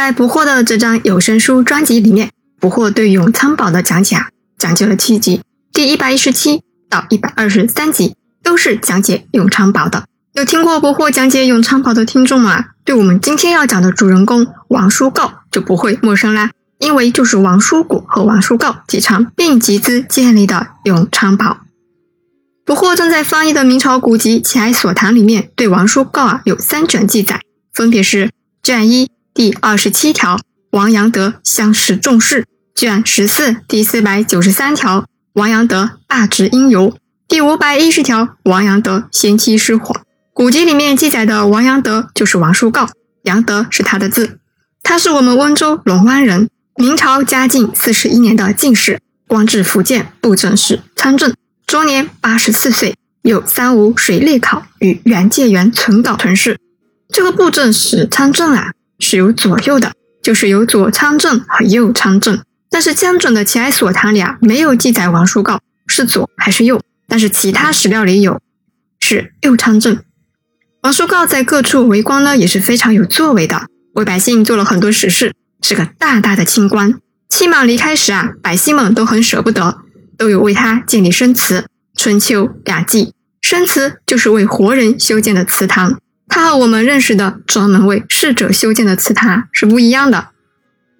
在不惑的这张有声书专辑里面，不惑对永昌堡的讲解啊，讲解了七集，第一百一十七到一百二十三集都是讲解永昌堡的。有听过不惑讲解永昌堡的听众啊？对我们今天要讲的主人公王叔告就不会陌生啦，因为就是王叔谷和王叔告几场并集资建立的永昌堡。不惑正在翻译的明朝古籍《齐哀所谈》里面，对王叔告啊有三卷记载，分别是卷一。第二十七条，王阳德相识重视，卷十四第四百九十三条，王阳德罢职因由，第五百一十条，王阳德先妻失火。古籍里面记载的王阳德就是王叔诰，阳德是他的字。他是我们温州龙湾人，明朝嘉靖四十一年的进士，官至福建布政使参政，终年八十四岁，有三五水利考与原界园存稿存世。这个布政使参政啊。是有左右的，就是有左参政和右参政。但是江准的《齐哀所谈》里啊，没有记载王叔诰是左还是右，但是其他史料里有是右参政。王叔告在各处为官呢，也是非常有作为的，为百姓做了很多实事，是个大大的清官。期满离开时啊，百姓们都很舍不得，都有为他建立生祠。春秋雅纪，生祠就是为活人修建的祠堂。它和我们认识的专门为逝者修建的祠堂是不一样的。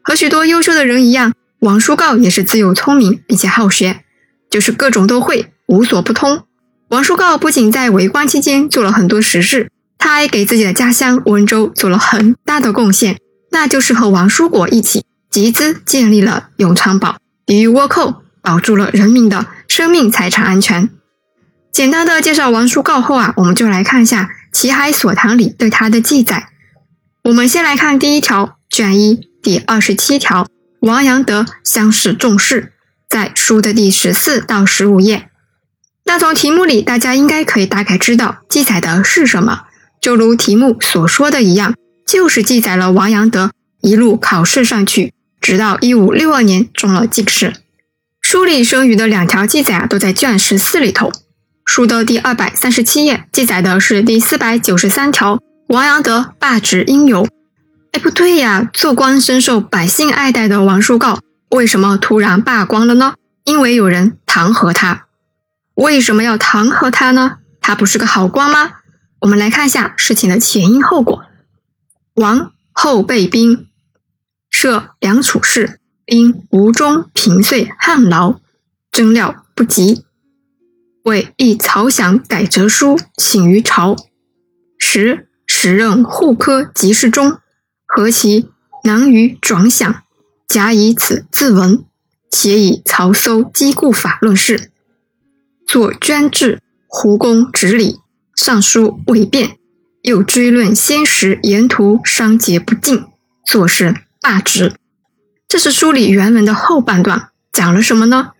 和许多优秀的人一样，王叔告也是自幼聪明并且好学，就是各种都会，无所不通。王叔告不仅在为官期间做了很多实事，他还给自己的家乡温州做了很大的贡献，那就是和王叔果一起集资建立了永昌堡，抵御倭寇，保住了人民的生命财产安全。简单的介绍王叔告后啊，我们就来看一下。《齐海所谈》里对他的记载，我们先来看第一条，卷一第二十七条，王阳德相识重视，在书的第十四到十五页。那从题目里，大家应该可以大概知道记载的是什么。就如题目所说的一样，就是记载了王阳德一路考试上去，直到一五六二年中了进士。书里剩余的两条记载啊，都在卷十四里头。书的第二百三十七页记载的是第四百九十三条，王阳德罢职因由。哎，不对呀，做官深受百姓爱戴的王叔告，为什么突然罢官了呢？因为有人弹劾他。为什么要弹劾他呢？他不是个好官吗？我们来看一下事情的前因后果。王后备兵，设梁楚事，因吴中平岁旱涝，征料不及。为议曹翔改折书，请于朝。时时任户科给事中，何其难于转想，假以此自闻，且以曹搜积故法论事，作捐制胡公执礼，上书未变，又追论先时沿途商节不尽，作是罢职。这是书里原文的后半段，讲了什么呢？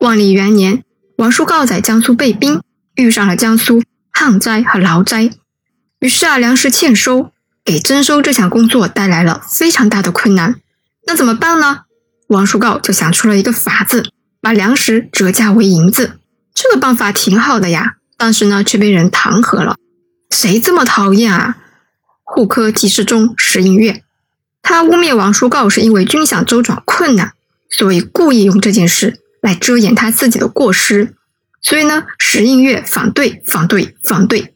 万历元年。王叔诰在江苏备兵，遇上了江苏旱灾和涝灾，于是啊，粮食欠收，给征收这项工作带来了非常大的困难。那怎么办呢？王叔诰就想出了一个法子，把粮食折价为银子。这个办法挺好的呀，但是呢，却被人弹劾了。谁这么讨厌啊？户科给事中石应月，他污蔑王叔诰是因为军饷周转困难，所以故意用这件事。来遮掩他自己的过失，所以呢，石应月反对，反对，反对。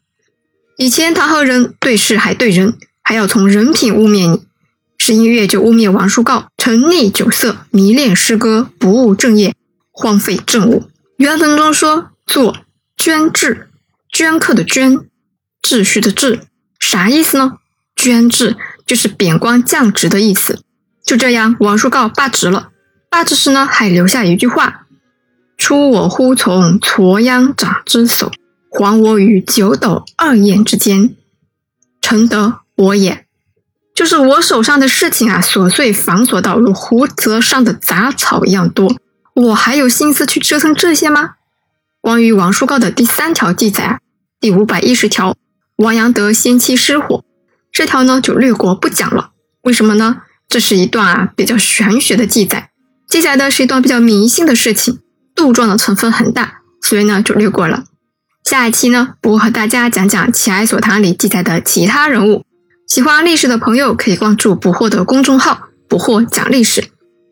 以前他和人对事还对人，还要从人品污蔑你。石应月就污蔑王叔告沉溺酒色，迷恋诗歌，不务正业，荒废政务。原文中说做捐制，镌刻的镌，秩序的秩，啥意思呢？捐制就是贬官降职的意思。就这样，王叔告罢职了。罢职时呢，还留下一句话：“出我忽从挫秧长之手，还我于九斗二堰之间，诚得我也。”就是我手上的事情啊，琐碎繁琐到如胡泽上的杂草一样多，我还有心思去折腾这些吗？关于王叔高的第三条记载，第五百一十条，王阳德先妻失火，这条呢就略过不讲了。为什么呢？这是一段啊比较玄学的记载。接下来的是一段比较迷信的事情，杜撰的成分很大，所以呢就略过了。下一期呢，我和大家讲讲《奇哀所谈》里记载的其他人物，喜欢历史的朋友可以关注捕获的公众号“捕获讲历史”，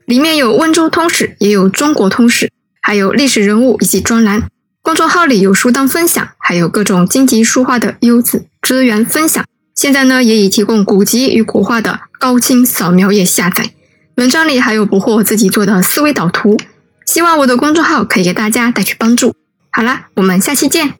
里面有温州通史，也有中国通史，还有历史人物以及专栏。公众号里有书单分享，还有各种荆棘书画的优质资源分享。现在呢，也已提供古籍与古画的高清扫描页下载。文章里还有捕获自己做的思维导图。希望我的公众号可以给大家带去帮助。好啦，我们下期见。